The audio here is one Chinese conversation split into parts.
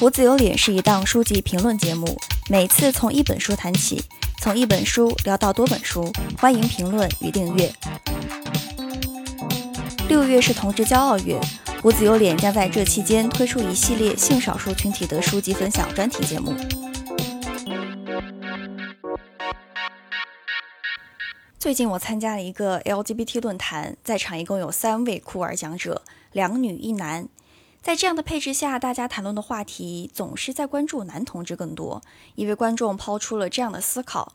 胡子有脸是一档书籍评论节目，每次从一本书谈起，从一本书聊到多本书，欢迎评论与订阅。六月是同志骄傲月，胡子有脸将在这期间推出一系列性少数群体的书籍分享专题节目。最近我参加了一个 LGBT 论坛，在场一共有三位酷儿讲者，两女一男。在这样的配置下，大家谈论的话题总是在关注男同志更多。一位观众抛出了这样的思考，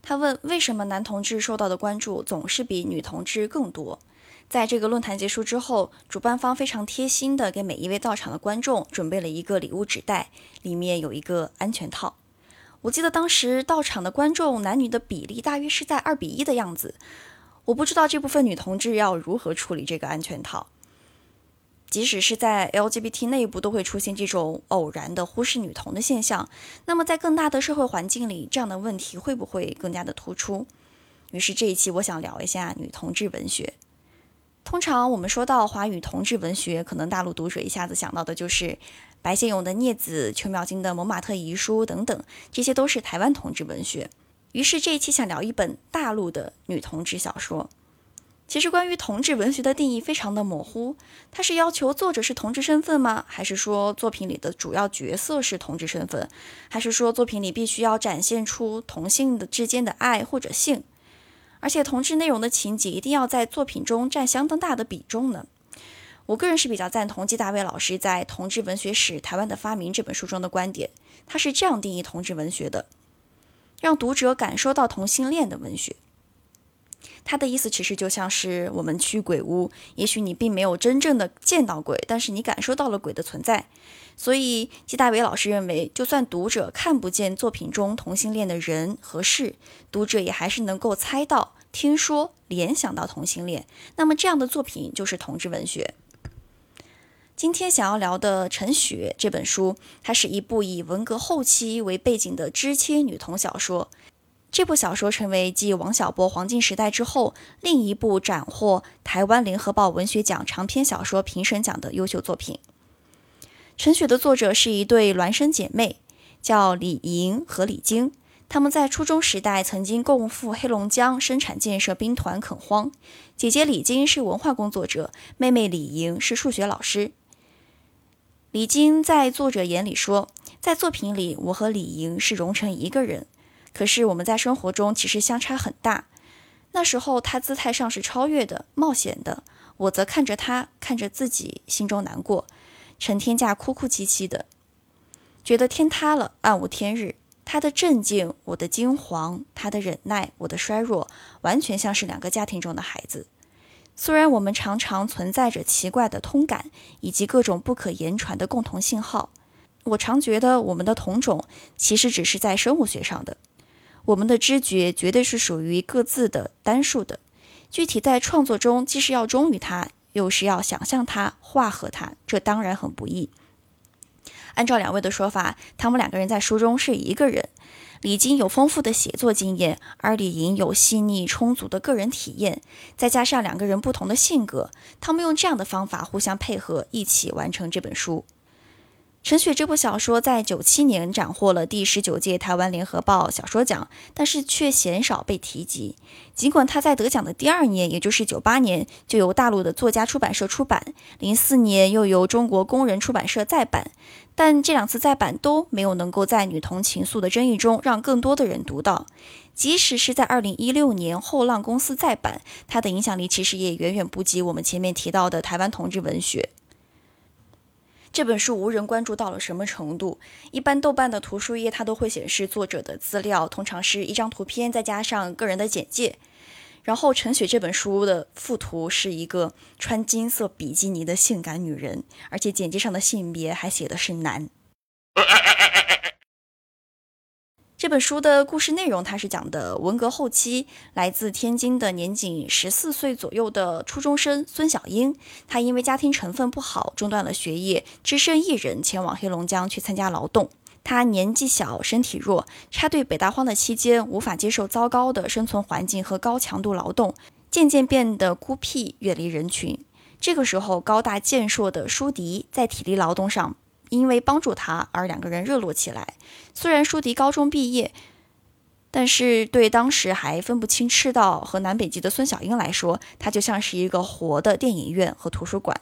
他问：为什么男同志受到的关注总是比女同志更多？在这个论坛结束之后，主办方非常贴心的给每一位到场的观众准备了一个礼物纸袋，里面有一个安全套。我记得当时到场的观众男女的比例大约是在二比一的样子。我不知道这部分女同志要如何处理这个安全套。即使是在 LGBT 内部，都会出现这种偶然的忽视女同的现象。那么，在更大的社会环境里，这样的问题会不会更加的突出？于是这一期我想聊一下女同志文学。通常我们说到华语同志文学，可能大陆读者一下子想到的就是白先勇的《孽子》、邱妙金的《蒙马特遗书》等等，这些都是台湾同志文学。于是这一期想聊一本大陆的女同志小说。其实，关于同志文学的定义非常的模糊。它是要求作者是同志身份吗？还是说作品里的主要角色是同志身份？还是说作品里必须要展现出同性的之间的爱或者性？而且，同志内容的情节一定要在作品中占相当大的比重呢？我个人是比较赞同季大卫老师在《同志文学史：台湾的发明》这本书中的观点。他是这样定义同志文学的：让读者感受到同性恋的文学。他的意思其实就像是我们去鬼屋，也许你并没有真正的见到鬼，但是你感受到了鬼的存在。所以季大伟老师认为，就算读者看不见作品中同性恋的人和事，读者也还是能够猜到、听说、联想到同性恋。那么这样的作品就是同志文学。今天想要聊的《陈雪》这本书，它是一部以文革后期为背景的知青女童小说。这部小说成为继王小波黄金时代之后另一部斩获台湾联合报文学奖长篇小说评审奖的优秀作品。陈雪的作者是一对孪生姐妹，叫李莹和李晶。他们在初中时代曾经共赴黑龙江生产建设兵团垦荒。姐姐李晶是文化工作者，妹妹李莹是数学老师。李晶在作者眼里说，在作品里，我和李莹是融成一个人。可是我们在生活中其实相差很大。那时候他姿态上是超越的、冒险的，我则看着他，看着自己，心中难过，成天架哭哭啼啼的，觉得天塌了，暗无天日。他的镇静，我的惊惶；他的忍耐，我的衰弱，完全像是两个家庭中的孩子。虽然我们常常存在着奇怪的通感，以及各种不可言传的共同信号，我常觉得我们的同种其实只是在生物学上的。我们的知觉绝对是属于各自的单数的，具体在创作中，既是要忠于它，又是要想象它、化合它，这当然很不易。按照两位的说法，他们两个人在书中是一个人。李晶有丰富的写作经验，而李莹有细腻充足的个人体验，再加上两个人不同的性格，他们用这样的方法互相配合，一起完成这本书。陈雪这部小说在九七年斩获了第十九届台湾联合报小说奖，但是却鲜少被提及。尽管他在得奖的第二年，也就是九八年，就由大陆的作家出版社出版，零四年又由中国工人出版社再版，但这两次再版都没有能够在女同情愫的争议中让更多的人读到。即使是在二零一六年后浪公司再版，它的影响力其实也远远不及我们前面提到的台湾同志文学。这本书无人关注到了什么程度？一般豆瓣的图书页它都会显示作者的资料，通常是一张图片再加上个人的简介。然后陈雪这本书的附图是一个穿金色比基尼的性感女人，而且简介上的性别还写的是男。这本书的故事内容，它是讲的文革后期，来自天津的年仅十四岁左右的初中生孙小英，她因为家庭成分不好，中断了学业，只身一人前往黑龙江去参加劳动。她年纪小，身体弱，插队北大荒的期间，无法接受糟糕的生存环境和高强度劳动，渐渐变得孤僻，远离人群。这个时候，高大健硕的舒迪在体力劳动上因为帮助他而两个人热络起来。虽然舒迪高中毕业，但是对当时还分不清赤道和南北极的孙小英来说，他就像是一个活的电影院和图书馆。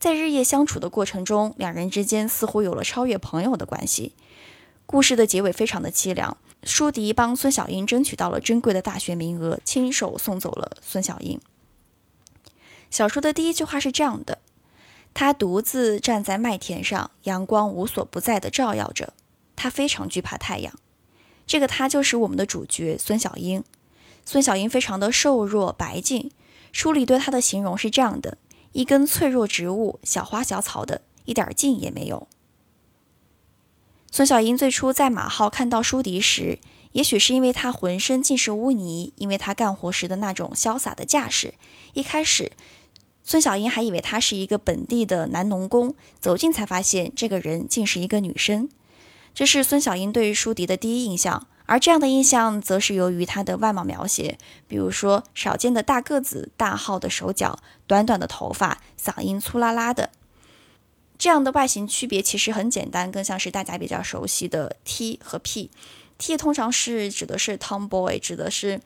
在日夜相处的过程中，两人之间似乎有了超越朋友的关系。故事的结尾非常的凄凉，舒迪帮孙小英争取到了珍贵的大学名额，亲手送走了孙小英。小说的第一句话是这样的：“他独自站在麦田上，阳光无所不在的照耀着，他非常惧怕太阳。”这个他就是我们的主角孙小英。孙小英非常的瘦弱白净，书里对她的形容是这样的。一根脆弱植物，小花小草的，一点劲也没有。孙小英最初在马号看到舒迪时，也许是因为他浑身尽是污泥，因为他干活时的那种潇洒的架势。一开始，孙小英还以为他是一个本地的男农工，走近才发现这个人竟是一个女生。这是孙小英对于舒迪的第一印象。而这样的印象，则是由于他的外貌描写，比如说少见的大个子、大号的手脚、短短的头发、嗓音粗拉拉的。这样的外形区别其实很简单，更像是大家比较熟悉的 T 和 P。T 通常是指的是 Tomboy，指的是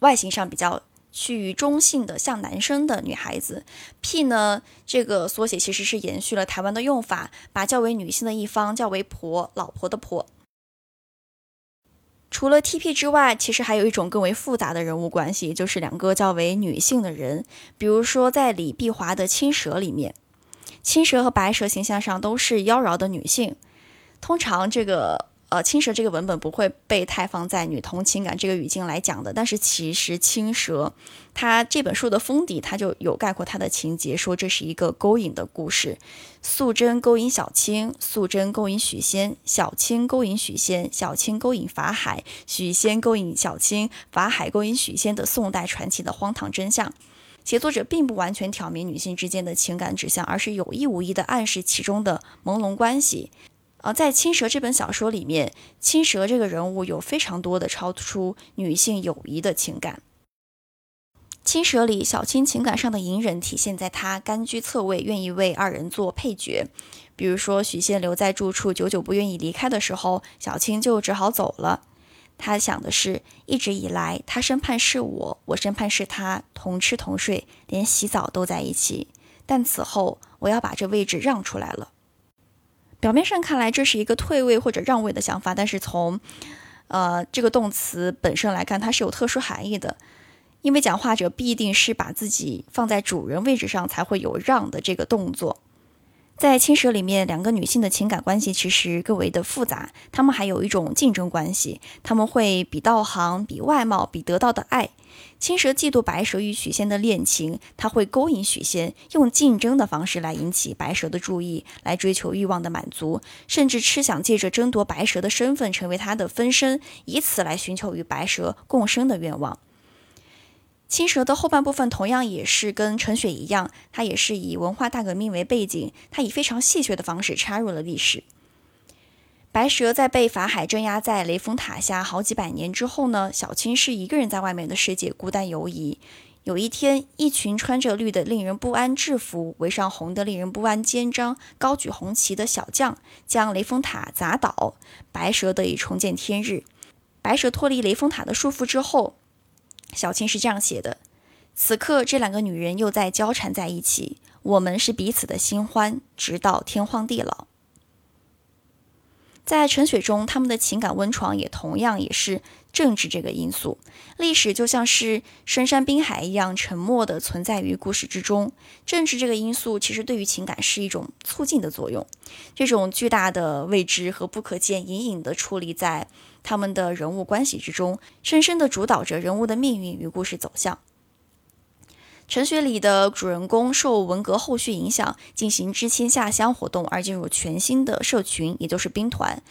外形上比较趋于中性的，像男生的女孩子。P 呢，这个缩写其实是延续了台湾的用法，把较为女性的一方叫为婆，老婆的婆。除了 T.P 之外，其实还有一种更为复杂的人物关系，就是两个较为女性的人。比如说，在李碧华的《青蛇》里面，青蛇和白蛇形象上都是妖娆的女性。通常这个。呃，青蛇这个文本不会被太放在女同情感这个语境来讲的，但是其实青蛇，它这本书的封底它就有概括它的情节，说这是一个勾引的故事。素贞勾引小青，素贞勾引许仙，小青勾引许仙，小青勾引法海，许仙勾引小青，法海勾引许仙的宋代传奇的荒唐真相。写作者并不完全挑明女性之间的情感指向，而是有意无意地暗示其中的朦胧关系。在《青蛇》这本小说里面，青蛇这个人物有非常多的超出女性友谊的情感。青蛇里，小青情感上的隐忍体现在她甘居侧位，愿意为二人做配角。比如说，许仙留在住处，久久不愿意离开的时候，小青就只好走了。他想的是，一直以来，他生怕是我，我生怕是他，同吃同睡，连洗澡都在一起。但此后，我要把这位置让出来了。表面上看来这是一个退位或者让位的想法，但是从，呃，这个动词本身来看，它是有特殊含义的，因为讲话者必定是把自己放在主人位置上，才会有让的这个动作。在青蛇里面，两个女性的情感关系其实更为的复杂，她们还有一种竞争关系，她们会比道行、比外貌、比得到的爱。青蛇嫉妒白蛇与许仙的恋情，他会勾引许仙，用竞争的方式来引起白蛇的注意，来追求欲望的满足，甚至痴想借着争夺白蛇的身份成为他的分身，以此来寻求与白蛇共生的愿望。青蛇的后半部分同样也是跟陈雪一样，它也是以文化大革命为背景，它以非常戏谑的方式插入了历史。白蛇在被法海镇压在雷峰塔下好几百年之后呢，小青是一个人在外面的世界孤单游移。有一天，一群穿着绿的令人不安制服、围上红的令人不安肩章、高举红旗的小将将雷峰塔砸倒，白蛇得以重见天日。白蛇脱离雷峰塔的束缚之后。小青是这样写的：此刻，这两个女人又在交缠在一起，我们是彼此的新欢，直到天荒地老。在陈雪中，他们的情感温床也同样也是政治这个因素。历史就像是深山滨海一样，沉默的存在于故事之中。政治这个因素其实对于情感是一种促进的作用。这种巨大的未知和不可见，隐隐的矗立在他们的人物关系之中，深深的主导着人物的命运与故事走向。陈雪里的主人公受文革后续影响，进行知青下乡活动，而进入全新的社群，也就是兵团。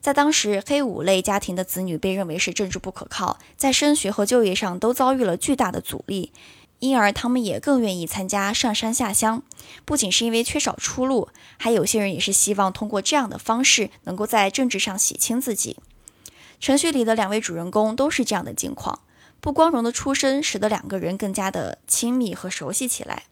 在当时，黑五类家庭的子女被认为是政治不可靠，在升学和就业上都遭遇了巨大的阻力，因而他们也更愿意参加上山下乡。不仅是因为缺少出路，还有些人也是希望通过这样的方式，能够在政治上洗清自己。陈雪里的两位主人公都是这样的境况。不光荣的出身，使得两个人更加的亲密和熟悉起来。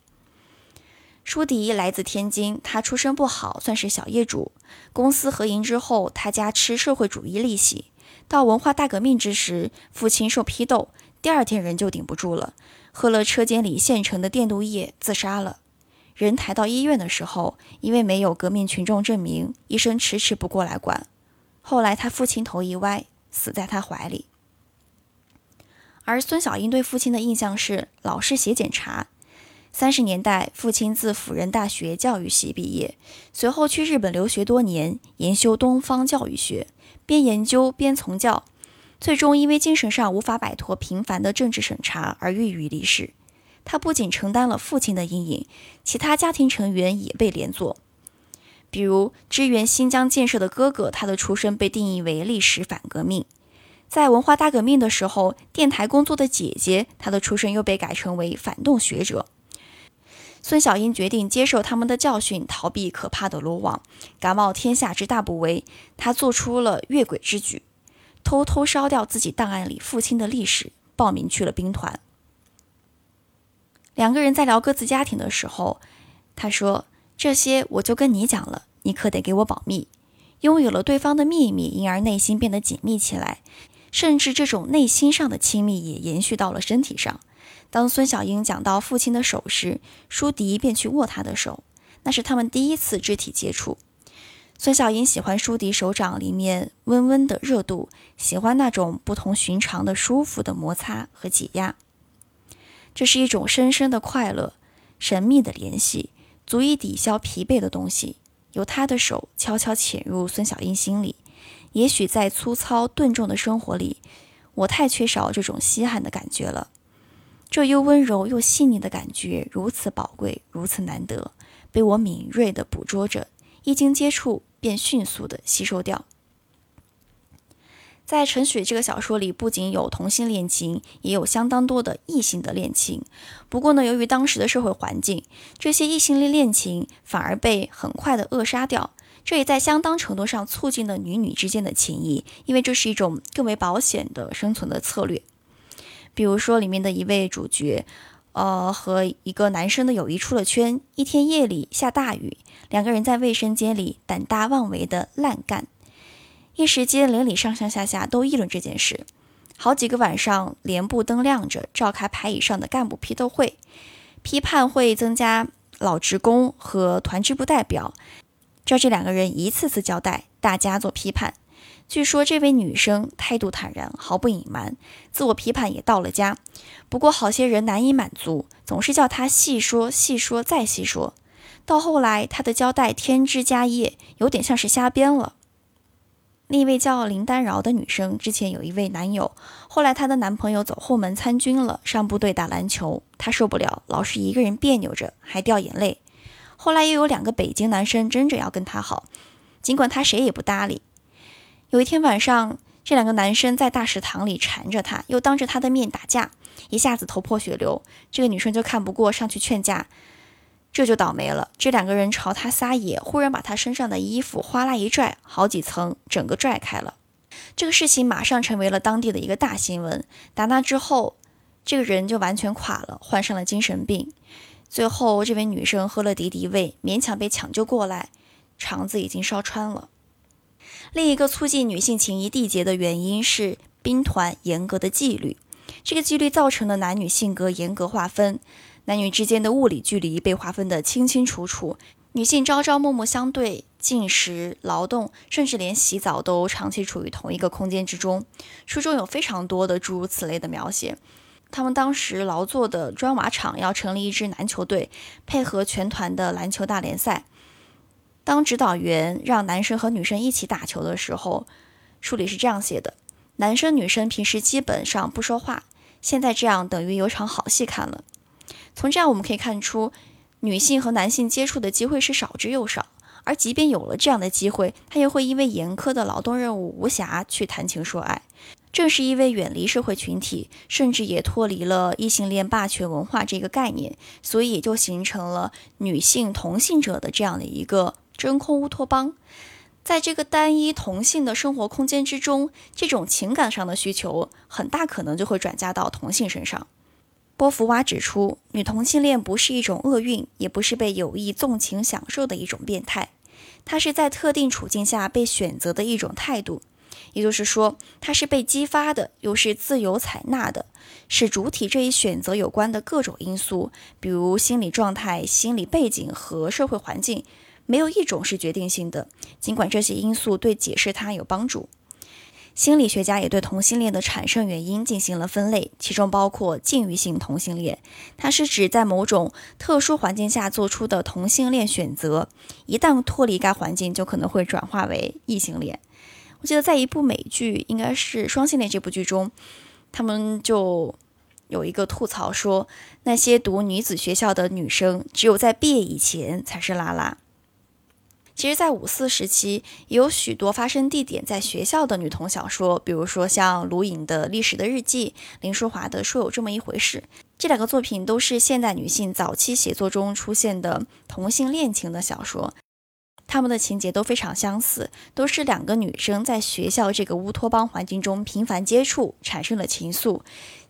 舒迪来自天津，他出身不好，算是小业主。公司合营之后，他家吃社会主义利息。到文化大革命之时，父亲受批斗，第二天人就顶不住了，喝了车间里现成的电镀液，自杀了。人抬到医院的时候，因为没有革命群众证明，医生迟迟不过来管。后来他父亲头一歪，死在他怀里。而孙小英对父亲的印象是老是写检查。三十年代，父亲自辅仁大学教育系毕业，随后去日本留学多年，研修东方教育学，边研究边从教，最终因为精神上无法摆脱频繁的政治审查而郁郁离世。他不仅承担了父亲的阴影，其他家庭成员也被连坐。比如支援新疆建设的哥哥，他的出身被定义为历史反革命；在文化大革命的时候，电台工作的姐姐，她的出身又被改成为反动学者。孙小英决定接受他们的教训，逃避可怕的罗网，敢冒天下之大不韪。他做出了越轨之举，偷偷烧掉自己档案里父亲的历史，报名去了兵团。两个人在聊各自家庭的时候，他说：“这些我就跟你讲了，你可得给我保密。”拥有了对方的秘密，因而内心变得紧密起来，甚至这种内心上的亲密也延续到了身体上。当孙小英讲到父亲的手时，舒迪便去握他的手，那是他们第一次肢体接触。孙小英喜欢舒迪手掌里面温温的热度，喜欢那种不同寻常的舒服的摩擦和挤压。这是一种深深的快乐，神秘的联系，足以抵消疲惫的东西。由他的手悄悄潜入孙小英心里。也许在粗糙钝重的生活里，我太缺少这种稀罕的感觉了。这又温柔又细腻的感觉如此宝贵，如此难得，被我敏锐地捕捉着，一经接触便迅速地吸收掉。在陈雪这个小说里，不仅有同性恋情，也有相当多的异性的恋情。不过呢，由于当时的社会环境，这些异性恋恋情反而被很快的扼杀掉。这也在相当程度上促进了女女之间的情谊，因为这是一种更为保险的生存的策略。比如说，里面的一位主角，呃，和一个男生的友谊出了圈。一天夜里下大雨，两个人在卫生间里胆大妄为的烂干，一时间连里上上下下都议论这件事。好几个晚上，连部灯亮着，召开排椅上的干部批斗会，批判会增加老职工和团支部代表，叫这两个人一次次交代，大家做批判。据说这位女生态度坦然，毫不隐瞒，自我批判也到了家。不过好些人难以满足，总是叫她细说、细说再细说。到后来，她的交代添枝加叶，有点像是瞎编了。另一位叫林丹饶的女生，之前有一位男友，后来她的男朋友走后门参军了，上部队打篮球，她受不了，老是一个人别扭着，还掉眼泪。后来又有两个北京男生争着要跟她好，尽管她谁也不搭理。有一天晚上，这两个男生在大食堂里缠着她，又当着她的面打架，一下子头破血流。这个女生就看不过，上去劝架，这就倒霉了。这两个人朝她撒野，忽然把她身上的衣服哗啦一拽，好几层，整个拽开了。这个事情马上成为了当地的一个大新闻。打那之后，这个人就完全垮了，患上了精神病。最后，这位女生喝了敌敌畏，勉强被抢救过来，肠子已经烧穿了。另一个促进女性情谊缔结的原因是兵团严格的纪律，这个纪律造成了男女性格严格划分，男女之间的物理距离被划分得清清楚楚，女性朝朝暮暮相对，进食、劳动，甚至连洗澡都长期处于同一个空间之中。书中有非常多的诸如此类的描写。他们当时劳作的砖瓦厂要成立一支篮球队，配合全团的篮球大联赛。当指导员让男生和女生一起打球的时候，书里是这样写的：男生女生平时基本上不说话，现在这样等于有场好戏看了。从这样我们可以看出，女性和男性接触的机会是少之又少，而即便有了这样的机会，他又会因为严苛的劳动任务无暇去谈情说爱。正是因为远离社会群体，甚至也脱离了异性恋霸权文化这个概念，所以也就形成了女性同性者的这样的一个。真空乌托邦，在这个单一同性的生活空间之中，这种情感上的需求很大可能就会转嫁到同性身上。波伏娃指出，女同性恋不是一种厄运，也不是被有意纵情享受的一种变态，它是在特定处境下被选择的一种态度。也就是说，它是被激发的，又是自由采纳的，是主体这一选择有关的各种因素，比如心理状态、心理背景和社会环境，没有一种是决定性的。尽管这些因素对解释它有帮助，心理学家也对同性恋的产生原因进行了分类，其中包括禁欲性同性恋，它是指在某种特殊环境下做出的同性恋选择，一旦脱离该环境，就可能会转化为异性恋。我记得在一部美剧，应该是《双性恋》这部剧中，他们就有一个吐槽说，那些读女子学校的女生，只有在毕业以前才是拉拉。其实，在五四时期，也有许多发生地点在学校的女同小说，比如说像卢颖的《历史的日记》，林淑华的《说有这么一回事》，这两个作品都是现代女性早期写作中出现的同性恋情的小说。他们的情节都非常相似，都是两个女生在学校这个乌托邦环境中频繁接触，产生了情愫，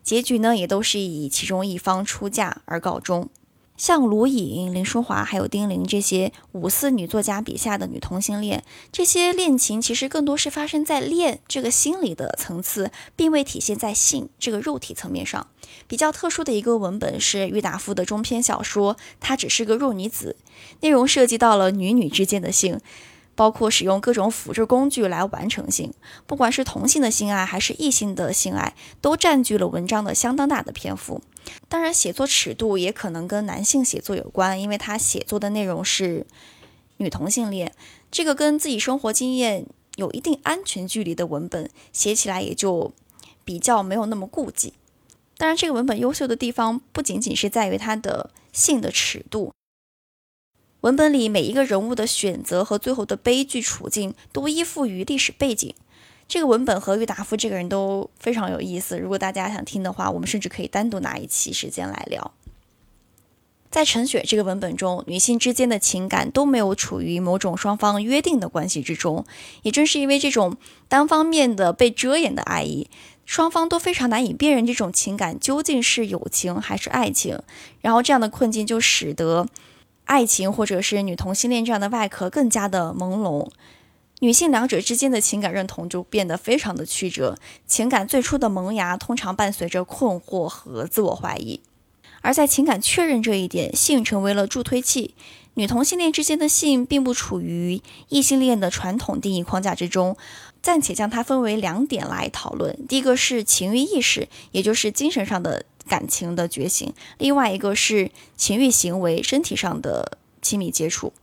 结局呢也都是以其中一方出嫁而告终。像卢颖、林淑华还有丁玲这些五四女作家笔下的女同性恋，这些恋情其实更多是发生在恋这个心理的层次，并未体现在性这个肉体层面上。比较特殊的一个文本是郁达夫的中篇小说《她只是个弱女子》，内容涉及到了女女之间的性。包括使用各种辅助工具来完成性，不管是同性的性爱还是异性的性爱，都占据了文章的相当大的篇幅。当然，写作尺度也可能跟男性写作有关，因为他写作的内容是女同性恋，这个跟自己生活经验有一定安全距离的文本，写起来也就比较没有那么顾忌。当然，这个文本优秀的地方不仅仅是在于它的性的尺度。文本里每一个人物的选择和最后的悲剧处境都依附于历史背景。这个文本和郁达夫这个人都非常有意思。如果大家想听的话，我们甚至可以单独拿一期时间来聊。在陈雪这个文本中，女性之间的情感都没有处于某种双方约定的关系之中。也正是因为这种单方面的被遮掩的爱意，双方都非常难以辨认这种情感究竟是友情还是爱情。然后这样的困境就使得。爱情或者是女同性恋这样的外壳更加的朦胧，女性两者之间的情感认同就变得非常的曲折。情感最初的萌芽通常伴随着困惑和自我怀疑，而在情感确认这一点，性成为了助推器。女同性恋之间的性并不处于异性恋的传统定义框架之中，暂且将它分为两点来讨论。第一个是情欲意识，也就是精神上的。感情的觉醒，另外一个是情欲行为，身体上的亲密接触。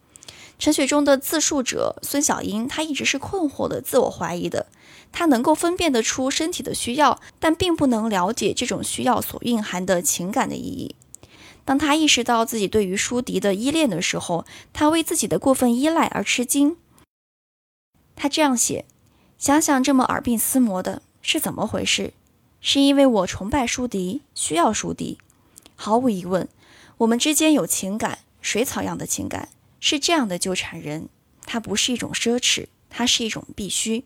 陈雪中的自述者孙小英，她一直是困惑的、自我怀疑的。她能够分辨得出身体的需要，但并不能了解这种需要所蕴含的情感的意义。当她意识到自己对于舒迪的依恋的时候，她为自己的过分依赖而吃惊。她这样写：想想这么耳鬓厮磨的是怎么回事？是因为我崇拜舒迪，需要舒迪。毫无疑问，我们之间有情感，水草样的情感，是这样的纠缠人。它不是一种奢侈，它是一种必须。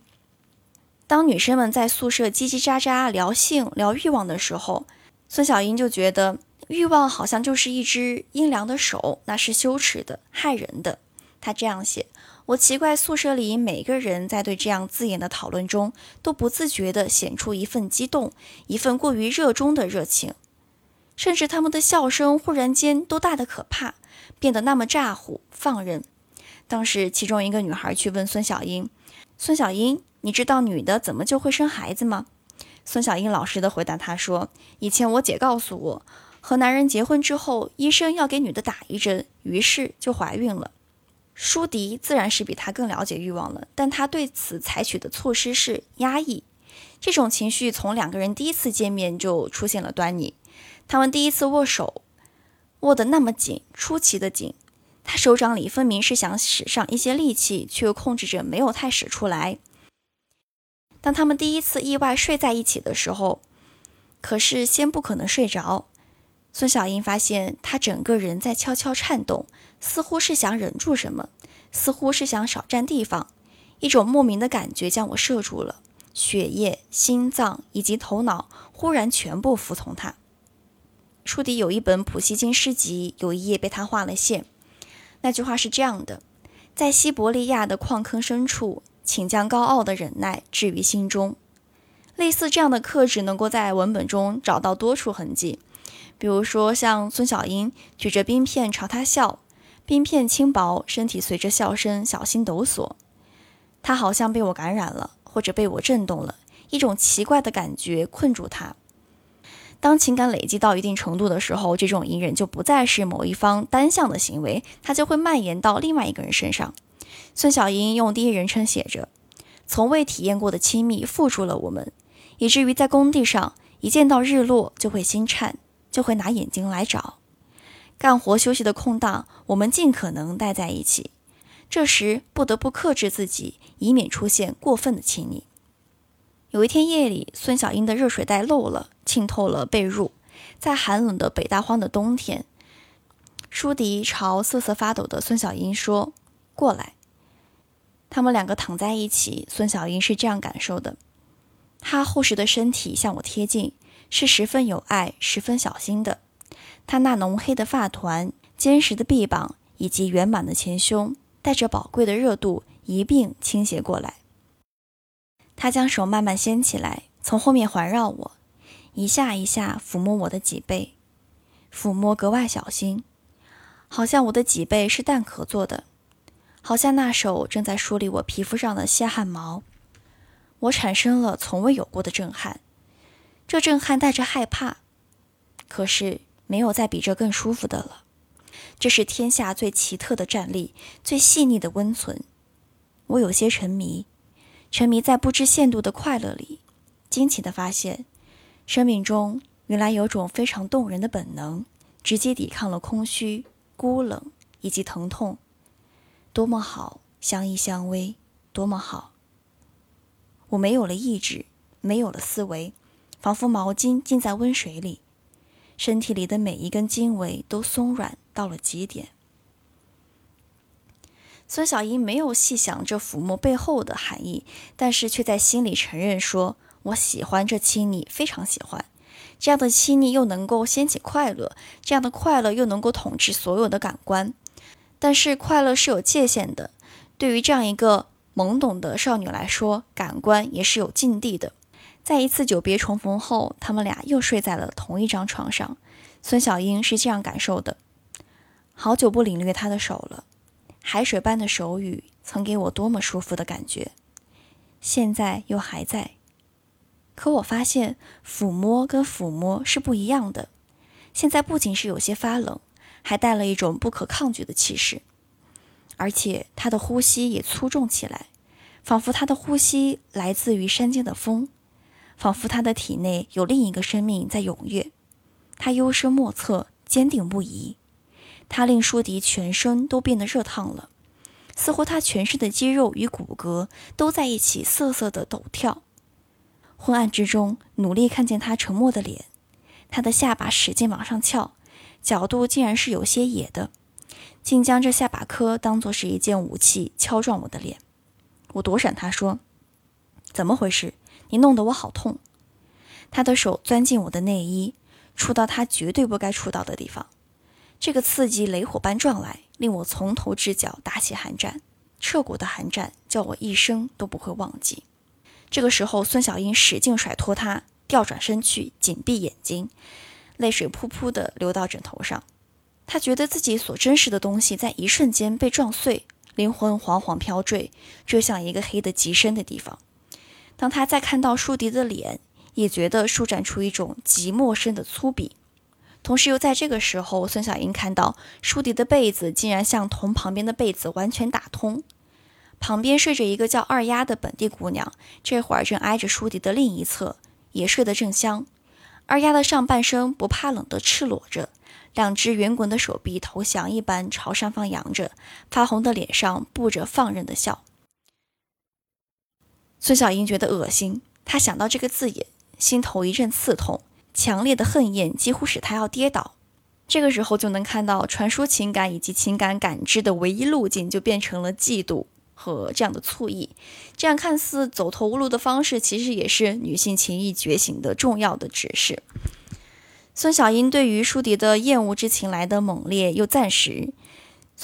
当女生们在宿舍叽叽喳喳聊性、聊欲望的时候，孙小英就觉得欲望好像就是一只阴凉的手，那是羞耻的、害人的。她这样写。我奇怪，宿舍里每个人在对这样字眼的讨论中，都不自觉地显出一份激动，一份过于热衷的热情，甚至他们的笑声忽然间都大得可怕，变得那么咋呼放任。当时，其中一个女孩去问孙小英：“孙小英，你知道女的怎么就会生孩子吗？”孙小英老实的回答她说：“以前我姐告诉我，和男人结婚之后，医生要给女的打一针，于是就怀孕了。”舒迪自然是比他更了解欲望了，但他对此采取的措施是压抑。这种情绪从两个人第一次见面就出现了端倪。他们第一次握手，握得那么紧，出奇的紧。他手掌里分明是想使上一些力气，却又控制着没有太使出来。当他们第一次意外睡在一起的时候，可是先不可能睡着。孙小英发现他整个人在悄悄颤动。似乎是想忍住什么，似乎是想少占地方，一种莫名的感觉将我摄住了，血液、心脏以及头脑忽然全部服从他。书底有一本普希金诗集，有一页被他画了线。那句话是这样的：在西伯利亚的矿坑深处，请将高傲的忍耐置于心中。类似这样的克制，能够在文本中找到多处痕迹。比如说，像孙小英举着冰片朝他笑，冰片轻薄，身体随着笑声小心抖擞。他好像被我感染了，或者被我震动了，一种奇怪的感觉困住他。当情感累积到一定程度的时候，这种隐忍就不再是某一方单向的行为，它就会蔓延到另外一个人身上。孙小英用第一人称写着：“从未体验过的亲密缚住了我们，以至于在工地上一见到日落就会心颤，就会拿眼睛来找。干活休息的空档，我们尽可能待在一起。这时不得不克制自己，以免出现过分的亲昵。”有一天夜里，孙小英的热水袋漏了。浸透了被褥，在寒冷的北大荒的冬天，舒迪朝瑟瑟发抖的孙小英说：“过来。”他们两个躺在一起，孙小英是这样感受的：他厚实的身体向我贴近，是十分有爱、十分小心的。他那浓黑的发团、坚实的臂膀以及圆满的前胸，带着宝贵的热度一并倾斜过来。他将手慢慢掀起来，从后面环绕我。一下一下抚摸我的脊背，抚摸格外小心，好像我的脊背是蛋壳做的，好像那手正在梳理我皮肤上的细汗毛。我产生了从未有过的震撼，这震撼带着害怕，可是没有再比这更舒服的了。这是天下最奇特的站立，最细腻的温存。我有些沉迷，沉迷在不知限度的快乐里，惊奇地发现。生命中原来有种非常动人的本能，直接抵抗了空虚、孤冷以及疼痛，多么好，相依相偎，多么好！我没有了意志，没有了思维，仿佛毛巾浸在温水里，身体里的每一根经纬都松软到了极点。孙小英没有细想这抚摸背后的含义，但是却在心里承认说。我喜欢这亲昵，非常喜欢这样的亲昵，又能够掀起快乐，这样的快乐又能够统治所有的感官。但是快乐是有界限的，对于这样一个懵懂的少女来说，感官也是有禁地的。在一次久别重逢后，他们俩又睡在了同一张床上。孙小英是这样感受的：好久不领略他的手了，海水般的手语曾给我多么舒服的感觉，现在又还在。可我发现，抚摸跟抚摸是不一样的。现在不仅是有些发冷，还带了一种不可抗拒的气势，而且他的呼吸也粗重起来，仿佛他的呼吸来自于山间的风，仿佛他的体内有另一个生命在踊跃。他幽深莫测，坚定不移。他令舒迪全身都变得热烫了，似乎他全身的肌肉与骨骼都在一起瑟瑟的抖跳。昏暗之中，努力看见他沉默的脸，他的下巴使劲往上翘，角度竟然是有些野的，竟将这下巴颏当作是一件武器敲撞我的脸。我躲闪他说：“怎么回事？你弄得我好痛。”他的手钻进我的内衣，触到他绝对不该触到的地方。这个刺激雷火般撞来，令我从头至脚打起寒战，彻骨的寒战，叫我一生都不会忘记。这个时候，孙小英使劲甩脱他，调转身去，紧闭眼睛，泪水噗噗地流到枕头上。他觉得自己所珍视的东西在一瞬间被撞碎，灵魂惶惶飘坠，坠向一个黑得极深的地方。当他再看到舒迪的脸，也觉得舒展出一种极陌生的粗鄙。同时，又在这个时候，孙小英看到舒迪的被子竟然像同旁边的被子完全打通。旁边睡着一个叫二丫的本地姑娘，这会儿正挨着舒迪的另一侧，也睡得正香。二丫的上半身不怕冷的赤裸着，两只圆滚的手臂投降一般朝上方扬着，发红的脸上布着放任的笑。孙小英觉得恶心，她想到这个字眼，心头一阵刺痛，强烈的恨厌几乎使她要跌倒。这个时候就能看到传输情感以及情感感知的唯一路径，就变成了嫉妒。和这样的醋意，这样看似走投无路的方式，其实也是女性情谊觉醒的重要的指示。孙小英对于舒迪的厌恶之情来得猛烈又暂时。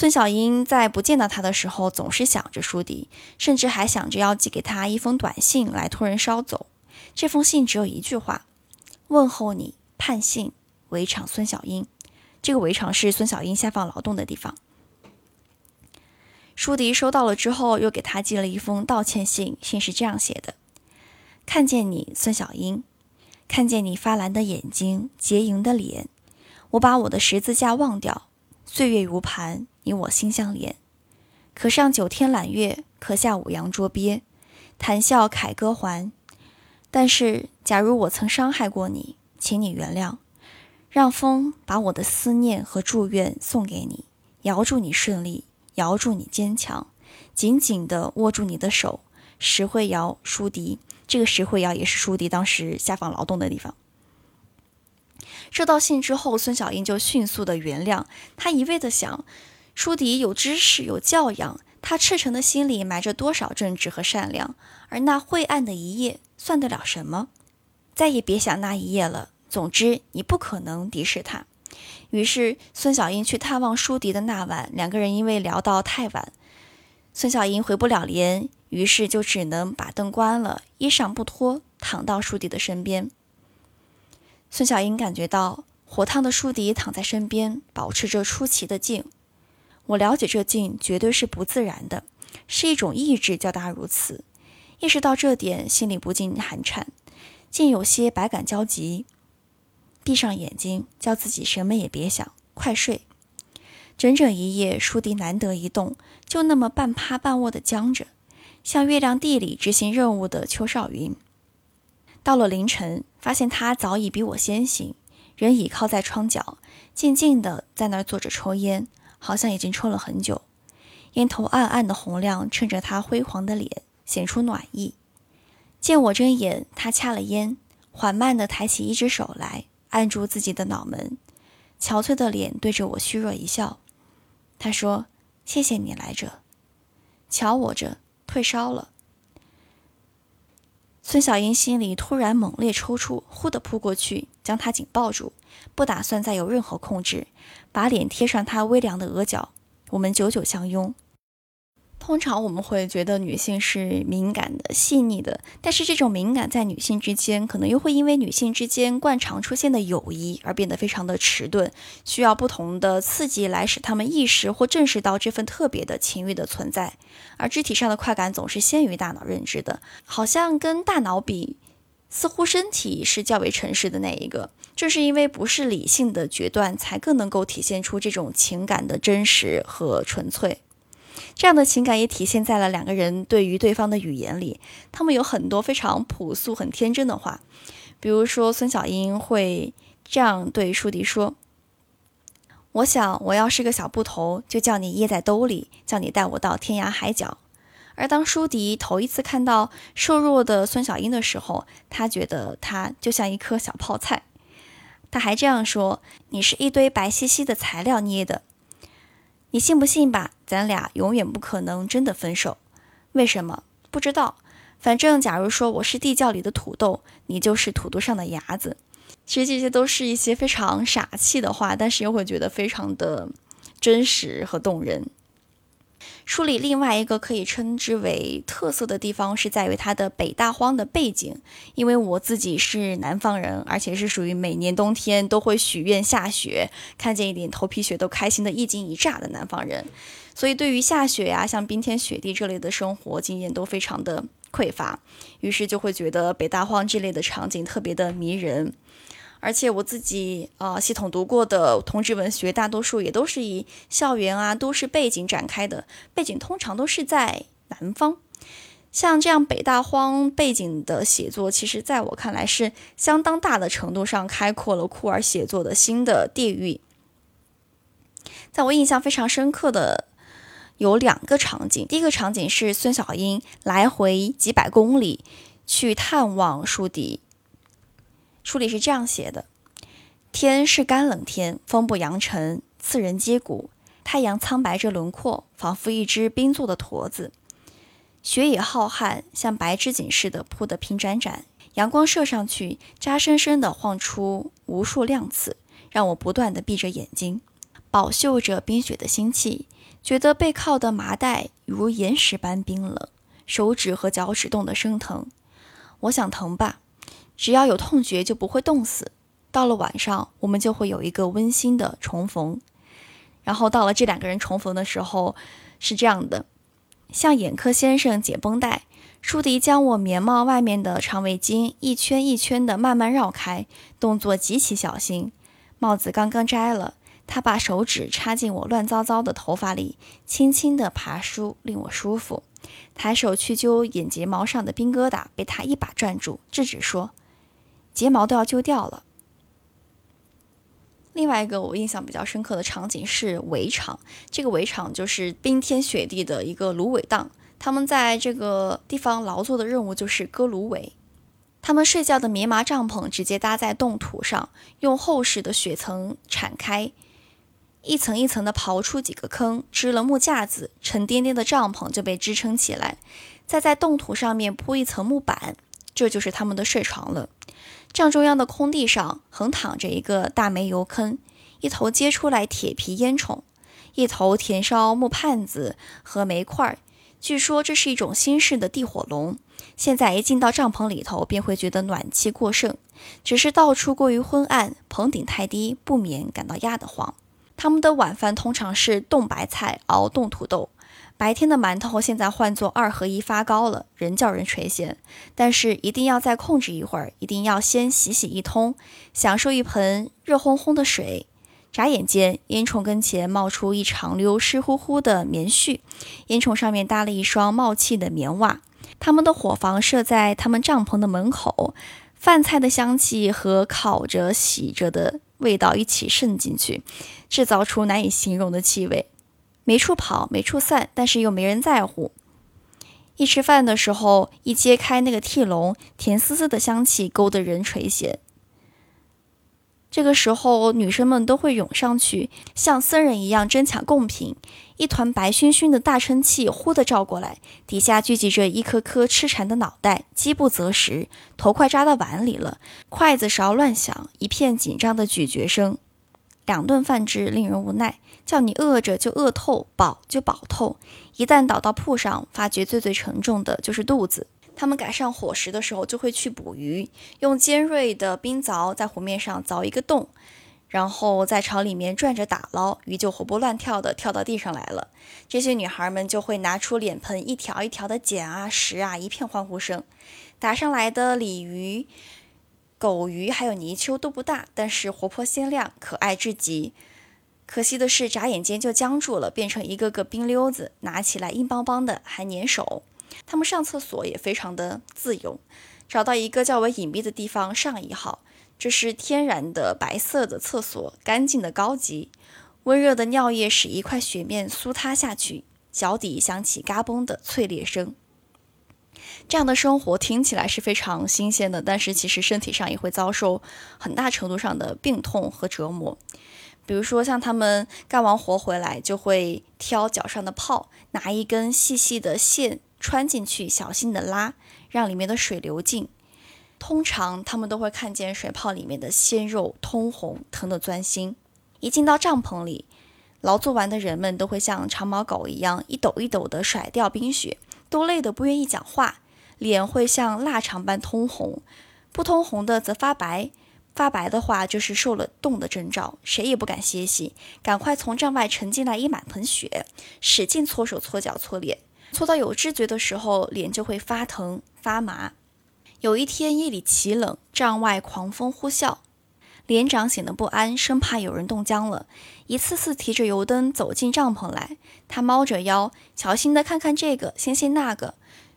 孙小英在不见到他的时候，总是想着舒迪，甚至还想着要寄给他一封短信来托人捎走。这封信只有一句话：“问候你，盼信，围场孙小英。”这个围场是孙小英下放劳动的地方。舒迪收到了之后，又给他寄了一封道歉信，信是这样写的：“看见你，孙小英，看见你发蓝的眼睛，洁莹的脸，我把我的十字架忘掉。岁月如盘，你我心相连。可上九天揽月，可下五洋捉鳖，谈笑凯歌还。但是，假如我曾伤害过你，请你原谅。”让风把我的思念和祝愿送给你，遥祝你顺利，遥祝你坚强，紧紧地握住你的手。石慧瑶、舒迪，这个石慧瑶也是舒迪当时下放劳动的地方。收到信之后，孙小英就迅速的原谅他，一味的想，舒迪有知识、有教养，他赤诚的心里埋着多少正直和善良，而那晦暗的一夜算得了什么？再也别想那一夜了。总之，你不可能敌视他。于是，孙小英去探望舒迪的那晚，两个人因为聊到太晚，孙小英回不了连，于是就只能把灯关了，衣裳不脱，躺到舒迪的身边。孙小英感觉到火烫的舒迪躺在身边，保持着出奇的静。我了解这静绝对是不自然的，是一种意志叫他如此。意识到这点，心里不禁寒颤，竟有些百感交集。闭上眼睛，叫自己什么也别想，快睡。整整一夜，舒迪难得一动，就那么半趴半卧的僵着，像月亮地里执行任务的邱少云。到了凌晨，发现他早已比我先醒，人倚靠在窗角，静静的在那儿坐着抽烟，好像已经抽了很久。烟头暗暗的红亮，衬着他辉煌的脸，显出暖意。见我睁眼，他掐了烟，缓慢地抬起一只手来。按住自己的脑门，憔悴的脸对着我虚弱一笑。他说：“谢谢你来着，瞧我这退烧了。”孙小英心里突然猛烈抽搐，忽地扑过去，将他紧抱住，不打算再有任何控制，把脸贴上他微凉的额角，我们久久相拥。通常我们会觉得女性是敏感的、细腻的，但是这种敏感在女性之间，可能又会因为女性之间惯常出现的友谊而变得非常的迟钝，需要不同的刺激来使她们意识或正视到这份特别的情欲的存在。而肢体上的快感总是先于大脑认知的，好像跟大脑比，似乎身体是较为诚实的那一个。正是因为不是理性的决断，才更能够体现出这种情感的真实和纯粹。这样的情感也体现在了两个人对于对方的语言里。他们有很多非常朴素、很天真的话，比如说孙小英会这样对舒迪说：“我想我要是个小布头，就叫你掖在兜里，叫你带我到天涯海角。”而当舒迪头一次看到瘦弱的孙小英的时候，他觉得她就像一颗小泡菜。他还这样说：“你是一堆白兮兮的材料捏的。”你信不信吧？咱俩永远不可能真的分手。为什么？不知道。反正，假如说我是地窖里的土豆，你就是土豆上的芽子。其实这些都是一些非常傻气的话，但是又会觉得非常的真实和动人。书里另外一个可以称之为特色的地方，是在于它的北大荒的背景。因为我自己是南方人，而且是属于每年冬天都会许愿下雪，看见一点头皮雪都开心的一惊一乍的南方人，所以对于下雪呀、像冰天雪地这类的生活经验都非常的匮乏，于是就会觉得北大荒这类的场景特别的迷人。而且我自己啊，系统读过的同志文学，大多数也都是以校园啊、都市背景展开的，背景通常都是在南方。像这样北大荒背景的写作，其实在我看来是相当大的程度上开阔了库尔写作的新的地域。在我印象非常深刻的有两个场景，第一个场景是孙小英来回几百公里去探望舒迪。书里是这样写的：天是干冷天，风不扬尘，刺人接骨。太阳苍白着轮廓，仿佛一只冰做的驼子。雪也浩瀚，像白织锦似的铺得平展展。阳光射上去，扎深深地晃出无数亮次，让我不断的闭着眼睛，饱嗅着冰雪的腥气，觉得背靠的麻袋如岩石般冰冷，手指和脚趾冻得生疼。我想疼吧，只要有痛觉就不会冻死。到了晚上，我们就会有一个温馨的重逢。然后到了这两个人重逢的时候，是这样的：向眼科先生解绷带，舒迪将我棉帽外面的长围巾一圈一圈的慢慢绕开，动作极其小心。帽子刚刚摘了，他把手指插进我乱糟糟的头发里，轻轻地爬梳，令我舒服。抬手去揪眼睫毛上的冰疙瘩，被他一把攥住，制止说：“睫毛都要揪掉了。”另外一个我印象比较深刻的场景是围场，这个围场就是冰天雪地的一个芦苇荡，他们在这个地方劳作的任务就是割芦苇。他们睡觉的棉麻帐篷直接搭在冻土上，用厚实的雪层铲开，一层一层的刨出几个坑，支了木架子，沉甸甸的帐篷就被支撑起来，再在冻土上面铺一层木板，这就是他们的睡床了。帐中央的空地上横躺着一个大煤油坑，一头接出来铁皮烟囱，一头填烧木盼子和煤块。据说这是一种新式的地火龙。现在一进到帐篷里头，便会觉得暖气过剩，只是到处过于昏暗，棚顶太低，不免感到压得慌。他们的晚饭通常是冻白菜熬冻土豆。白天的馒头现在换作二合一发糕了，人叫人垂涎。但是一定要再控制一会儿，一定要先洗洗一通，享受一盆热烘烘的水。眨眼间，烟囱跟前冒出一长溜湿乎乎的棉絮，烟囱上面搭了一双冒气的棉袜。他们的火房设在他们帐篷的门口，饭菜的香气和烤着、洗着的味道一起渗进去，制造出难以形容的气味。没处跑，没处散，但是又没人在乎。一吃饭的时候，一揭开那个屉笼，甜丝丝的香气勾得人垂涎。这个时候，女生们都会涌上去，像僧人一样争抢贡品。一团白熏熏的大撑气忽地照过来，底下聚集着一颗颗痴缠的脑袋，饥不择食，头快扎到碗里了，筷子勺乱响，一片紧张的咀嚼声。两顿饭制令人无奈。叫你饿着就饿透，饱就饱透。一旦倒到铺上，发觉最最沉重的就是肚子。他们赶上伙食的时候，就会去捕鱼，用尖锐的冰凿在湖面上凿一个洞，然后在巢里面转着打捞，鱼就活蹦乱跳的跳到地上来了。这些女孩们就会拿出脸盆，一条一条的捡啊拾啊，一片欢呼声。打上来的鲤鱼、狗鱼还有泥鳅都不大，但是活泼鲜亮，可爱至极。可惜的是，眨眼间就僵住了，变成一个个冰溜子，拿起来硬邦邦的，还粘手。他们上厕所也非常的自由，找到一个较为隐蔽的地方上一号，这是天然的白色的厕所，干净的高级。温热的尿液使一块雪面酥塌下去，脚底响起嘎嘣的脆裂声。这样的生活听起来是非常新鲜的，但是其实身体上也会遭受很大程度上的病痛和折磨。比如说，像他们干完活回来，就会挑脚上的泡，拿一根细细的线穿进去，小心的拉，让里面的水流进。通常他们都会看见水泡里面的鲜肉通红，疼得钻心。一进到帐篷里，劳作完的人们都会像长毛狗一样，一抖一抖地甩掉冰雪，都累得不愿意讲话，脸会像腊肠般通红，不通红的则发白。发白的话就是受了冻的征兆，谁也不敢歇息，赶快从帐外盛进来一满盆雪，使劲搓手搓脚搓脸，搓到有知觉的时候，脸就会发疼发麻。有一天夜里奇冷，帐外狂风呼啸，连长显得不安，生怕有人冻僵了，一次次提着油灯走进帐篷来。他猫着腰，小心地看看这个，掀掀那个，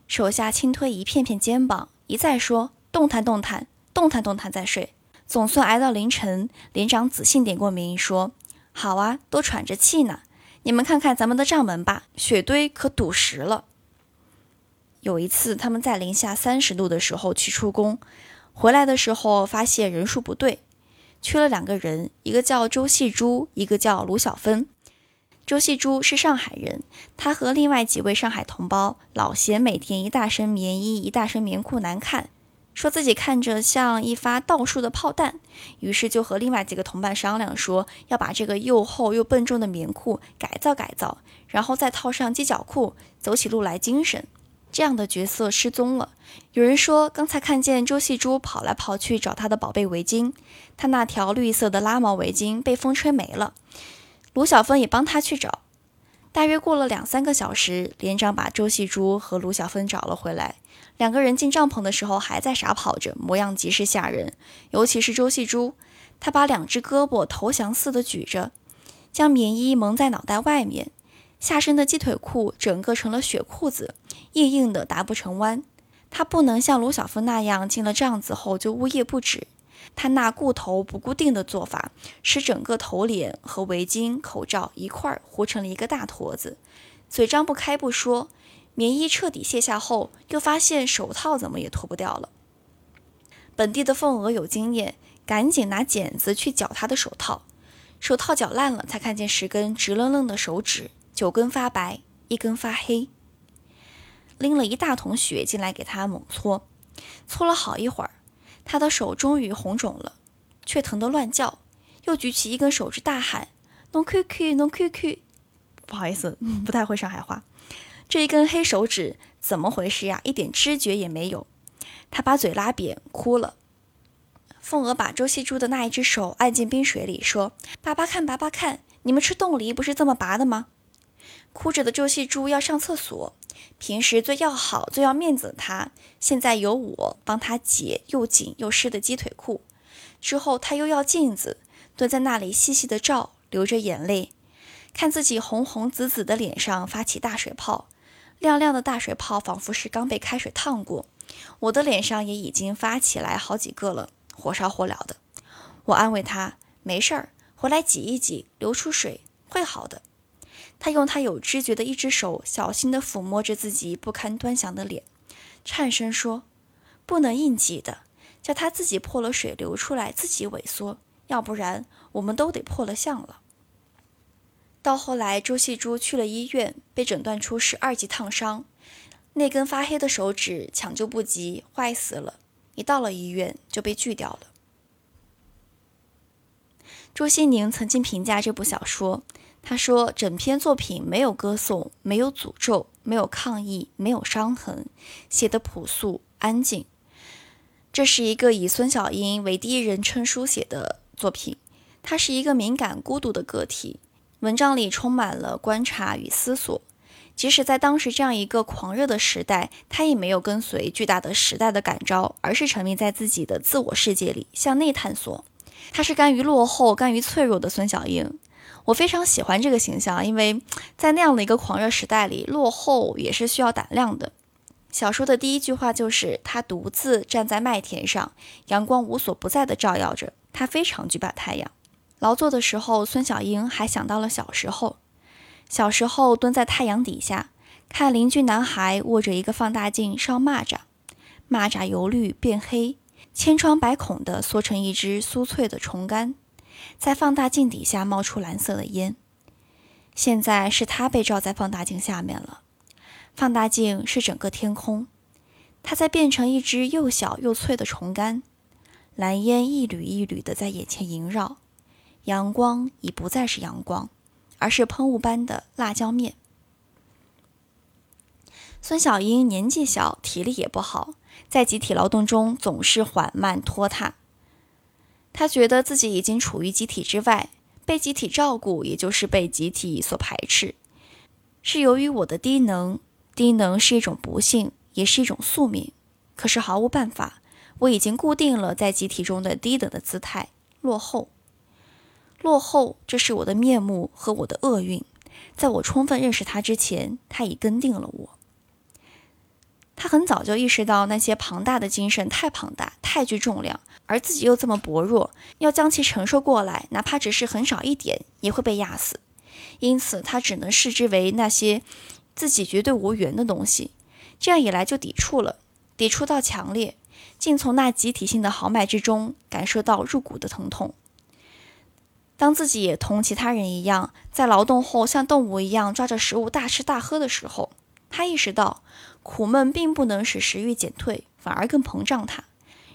手下轻推一片片肩膀，一再说：“动弹动弹，动弹动弹再睡。”总算挨到凌晨，连长仔细点过名，说：“好啊，都喘着气呢。你们看看咱们的帐门吧，雪堆可堵实了。”有一次，他们在零下三十度的时候去出工，回来的时候发现人数不对，缺了两个人，一个叫周细珠，一个叫卢小芬。周细珠是上海人，他和另外几位上海同胞老嫌每天一大身棉衣、一大身棉裤难看。说自己看着像一发倒数的炮弹，于是就和另外几个同伴商量说，要把这个又厚又笨重的棉裤改造改造，然后再套上鸡脚裤，走起路来精神。这样的角色失踪了。有人说，刚才看见周细珠跑来跑去找他的宝贝围巾，他那条绿色的拉毛围巾被风吹没了。卢小芬也帮他去找。大约过了两三个小时，连长把周细珠和卢小芬找了回来。两个人进帐篷的时候还在傻跑着，模样极是吓人。尤其是周细珠，她把两只胳膊投降似的举着，将棉衣蒙在脑袋外面。下身的鸡腿裤整个成了雪裤子，硬硬的达不成弯。他不能像卢小芬那样进了帐子后就呜咽不止。他那固头不固定的做法，使整个头脸和围巾、口罩一块儿糊成了一个大坨子。嘴张不开不说，棉衣彻底卸下后，又发现手套怎么也脱不掉了。本地的凤娥有经验，赶紧拿剪子去绞他的手套。手套绞烂了，才看见十根直愣愣的手指。九根发白，一根发黑。拎了一大桶血进来给他猛搓，搓了好一会儿，他的手终于红肿了，却疼得乱叫，又举起一根手指大喊：“弄 QQ，弄 QQ！” 不好意思，不太会上海话。这一根黑手指怎么回事呀？一点知觉也没有。他把嘴拉扁，哭了。凤娥把周细珠的那一只手按进冰水里，说：“爸爸看，爸爸看，你们吃冻梨不是这么拔的吗？”哭着的周细珠要上厕所，平时最要好、最要面子的她，现在由我帮她解又紧又湿的鸡腿裤。之后，她又要镜子，蹲在那里细细的照，流着眼泪，看自己红红紫紫的脸上发起大水泡，亮亮的大水泡仿佛是刚被开水烫过。我的脸上也已经发起来好几个了，火烧火燎的。我安慰他，没事儿，回来挤一挤，流出水，会好的。他用他有知觉的一只手，小心地抚摸着自己不堪端详的脸，颤声说：“不能硬挤的，叫他自己破了水流出来，自己萎缩，要不然我们都得破了相了。”到后来，周细珠去了医院，被诊断出是二级烫伤，那根发黑的手指抢救不及，坏死了。一到了医院，就被锯掉了。朱西宁曾经评价这部小说。他说：“整篇作品没有歌颂，没有诅咒，没有抗议，没有伤痕，写得朴素安静。这是一个以孙小英为第一人称书写的作品。他是一个敏感孤独的个体，文章里充满了观察与思索。即使在当时这样一个狂热的时代，他也没有跟随巨大的时代的感召，而是沉迷在自己的自我世界里向内探索。他是甘于落后、甘于脆弱的孙小英。”我非常喜欢这个形象，因为在那样的一个狂热时代里，落后也是需要胆量的。小说的第一句话就是他独自站在麦田上，阳光无所不在地照耀着他，非常惧怕太阳。劳作的时候，孙小英还想到了小时候，小时候蹲在太阳底下，看邻居男孩握着一个放大镜烧蚂蚱，蚂蚱由绿变黑，千疮百孔地缩成一只酥脆的虫干。在放大镜底下冒出蓝色的烟，现在是他被照在放大镜下面了。放大镜是整个天空，他在变成一只又小又脆的虫干，蓝烟一缕一缕的在眼前萦绕。阳光已不再是阳光，而是喷雾般的辣椒面。孙小英年纪小，体力也不好，在集体劳动中总是缓慢拖沓。他觉得自己已经处于集体之外，被集体照顾，也就是被集体所排斥。是由于我的低能，低能是一种不幸，也是一种宿命。可是毫无办法，我已经固定了在集体中的低等的姿态，落后，落后，这是我的面目和我的厄运。在我充分认识他之前，他已跟定了我。他很早就意识到那些庞大的精神太庞大，太具重量。而自己又这么薄弱，要将其承受过来，哪怕只是很少一点，也会被压死。因此，他只能视之为那些自己绝对无缘的东西。这样一来，就抵触了，抵触到强烈，竟从那集体性的豪迈之中感受到入骨的疼痛。当自己也同其他人一样，在劳动后像动物一样抓着食物大吃大喝的时候，他意识到苦闷并不能使食欲减退，反而更膨胀它。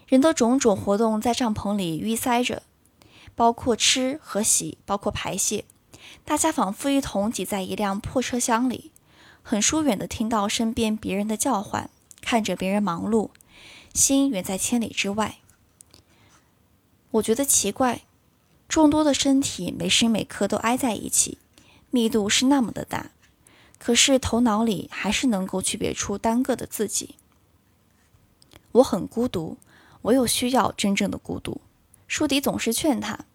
人的种种活动在帐篷里淤塞着，包括吃和洗，包括排泄。大家仿佛一同挤在一辆破车厢里，很疏远地听到身边别人的叫唤，看着别人忙碌，心远在千里之外。我觉得奇怪，众多的身体每时每刻都挨在一起，密度是那么的大，可是头脑里还是能够区别出单个的自己。我很孤独，我有需要真正的孤独。舒迪总是劝他：“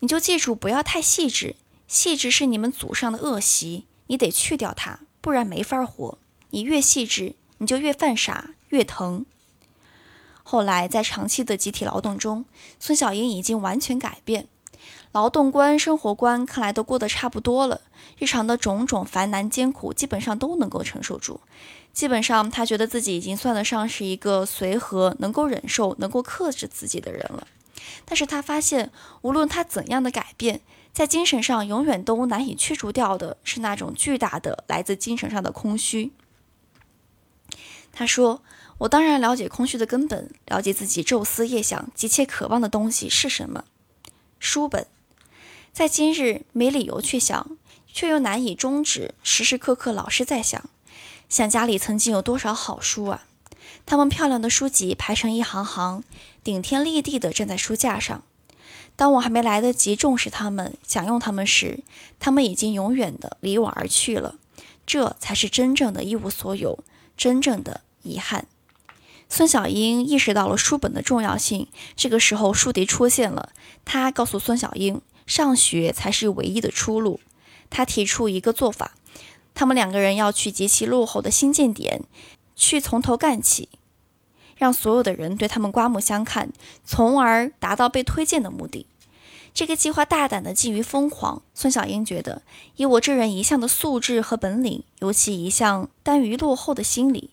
你就记住，不要太细致，细致是你们祖上的恶习，你得去掉它，不然没法活。你越细致，你就越犯傻，越疼。”后来，在长期的集体劳动中，孙小英已经完全改变，劳动观、生活观看来都过得差不多了。日常的种种烦难艰苦，基本上都能够承受住。基本上，他觉得自己已经算得上是一个随和、能够忍受、能够克制自己的人了。但是他发现，无论他怎样的改变，在精神上永远都难以驱除掉的是那种巨大的来自精神上的空虚。他说。我当然了解空虚的根本，了解自己昼思夜想、急切渴望的东西是什么。书本，在今日没理由去想，却又难以终止，时时刻刻老是在想，想家里曾经有多少好书啊！他们漂亮的书籍排成一行行，顶天立地地站在书架上。当我还没来得及重视他们、享用他们时，他们已经永远的离我而去了。这才是真正的一无所有，真正的遗憾。孙小英意识到了书本的重要性。这个时候，书敌出现了。他告诉孙小英，上学才是唯一的出路。他提出一个做法：他们两个人要去极其落后的新建点，去从头干起，让所有的人对他们刮目相看，从而达到被推荐的目的。这个计划大胆的近于疯狂。孙小英觉得，以我这人一向的素质和本领，尤其一向耽于落后的心理。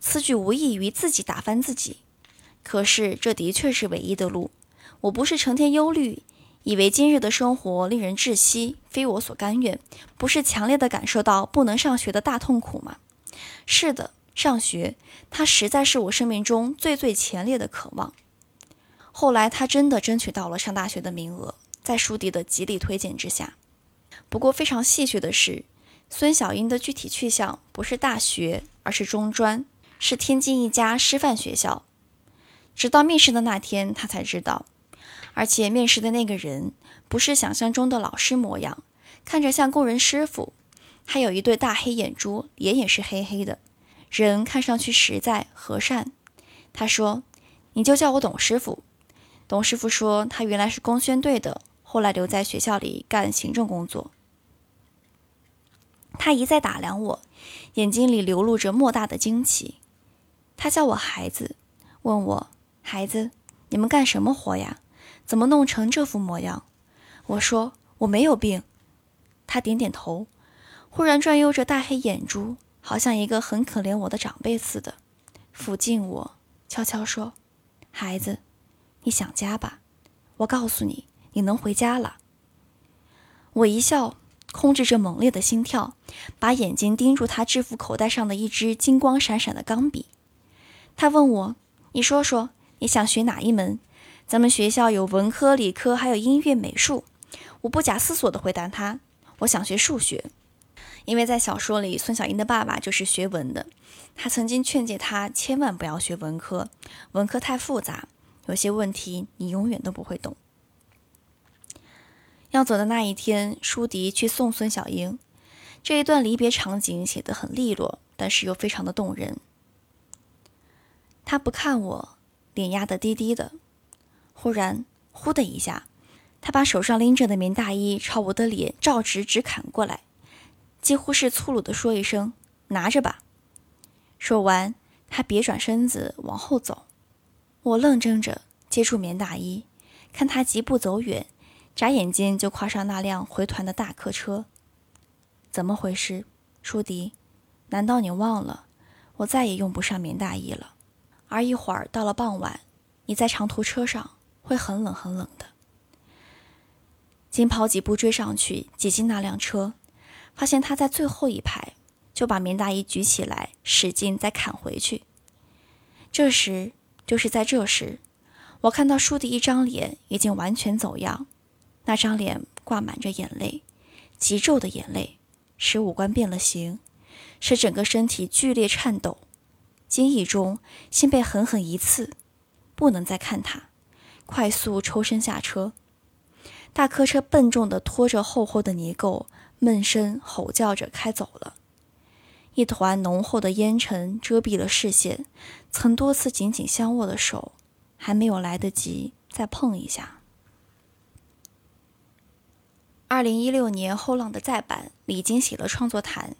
此举无异于自己打翻自己，可是这的确是唯一的路。我不是成天忧虑，以为今日的生活令人窒息，非我所甘愿。不是强烈的感受到不能上学的大痛苦吗？是的，上学，它实在是我生命中最最强烈的渴望。后来，他真的争取到了上大学的名额，在舒迪的极力推荐之下。不过，非常戏谑的是，孙小英的具体去向不是大学，而是中专。是天津一家师范学校，直到面试的那天，他才知道。而且面试的那个人不是想象中的老师模样，看着像工人师傅，还有一对大黑眼珠，脸也是黑黑的，人看上去实在和善。他说：“你就叫我董师傅。”董师傅说：“他原来是工宣队的，后来留在学校里干行政工作。”他一再打量我，眼睛里流露着莫大的惊奇。他叫我孩子，问我孩子，你们干什么活呀？怎么弄成这副模样？我说我没有病。他点点头，忽然转悠着大黑眼珠，好像一个很可怜我的长辈似的，抚近我，悄悄说：“孩子，你想家吧？我告诉你，你能回家了。”我一笑，控制着猛烈的心跳，把眼睛盯住他制服口袋上的一支金光闪闪的钢笔。他问我：“你说说，你想学哪一门？咱们学校有文科、理科，还有音乐、美术。”我不假思索地回答他：“我想学数学，因为在小说里，孙小英的爸爸就是学文的。他曾经劝诫他千万不要学文科，文科太复杂，有些问题你永远都不会懂。”要走的那一天，舒迪去送孙小英，这一段离别场景写得很利落，但是又非常的动人。他不看我，脸压得低低的。忽然，呼的一下，他把手上拎着的棉大衣朝我的脸照直直砍过来，几乎是粗鲁地说一声：“拿着吧。”说完，他别转身子往后走。我愣怔着接住棉大衣，看他疾步走远，眨眼间就跨上那辆回团的大客车。怎么回事，舒迪？难道你忘了，我再也用不上棉大衣了？而一会儿到了傍晚，你在长途车上会很冷很冷的。紧跑几步追上去，挤进那辆车，发现他在最后一排，就把棉大衣举起来，使劲再砍回去。这时，就是在这时，我看到书的一张脸已经完全走样，那张脸挂满着眼泪，急骤的眼泪，使五官变了形，使整个身体剧烈颤抖。惊异中，心被狠狠一刺，不能再看他，快速抽身下车。大客车笨重地拖着厚厚的泥垢，闷声吼叫着开走了。一团浓厚的烟尘遮蔽了视线，曾多次紧紧相握的手。还没有来得及再碰一下。二零一六年《后浪》的再版，李菁写了创作谈。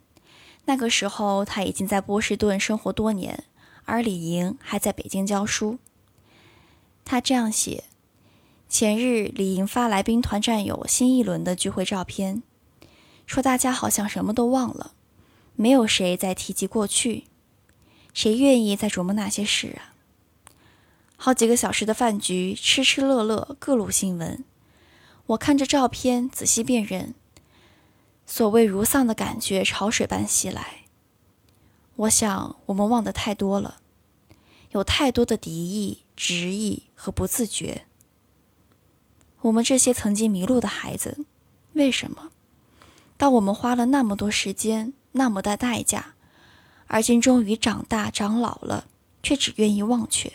那个时候他已经在波士顿生活多年，而李莹还在北京教书。他这样写：前日李莹发来兵团战友新一轮的聚会照片，说大家好像什么都忘了，没有谁再提及过去，谁愿意再琢磨那些事啊？好几个小时的饭局，吃吃乐乐，各路新闻。我看着照片，仔细辨认，所谓如丧的感觉潮水般袭来。我想，我们忘得太多了，有太多的敌意、执意和不自觉。我们这些曾经迷路的孩子，为什么？当我们花了那么多时间、那么大代价，而今终于长大、长老了，却只愿意忘却？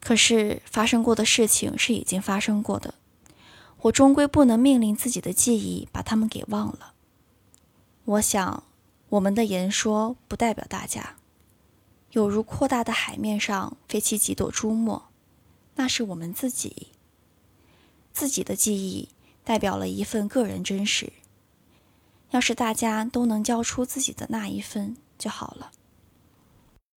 可是发生过的事情是已经发生过的，我终归不能命令自己的记忆把他们给忘了。我想，我们的言说不代表大家，有如扩大的海面上飞起几朵珠沫，那是我们自己。自己的记忆代表了一份个人真实。要是大家都能交出自己的那一份就好了。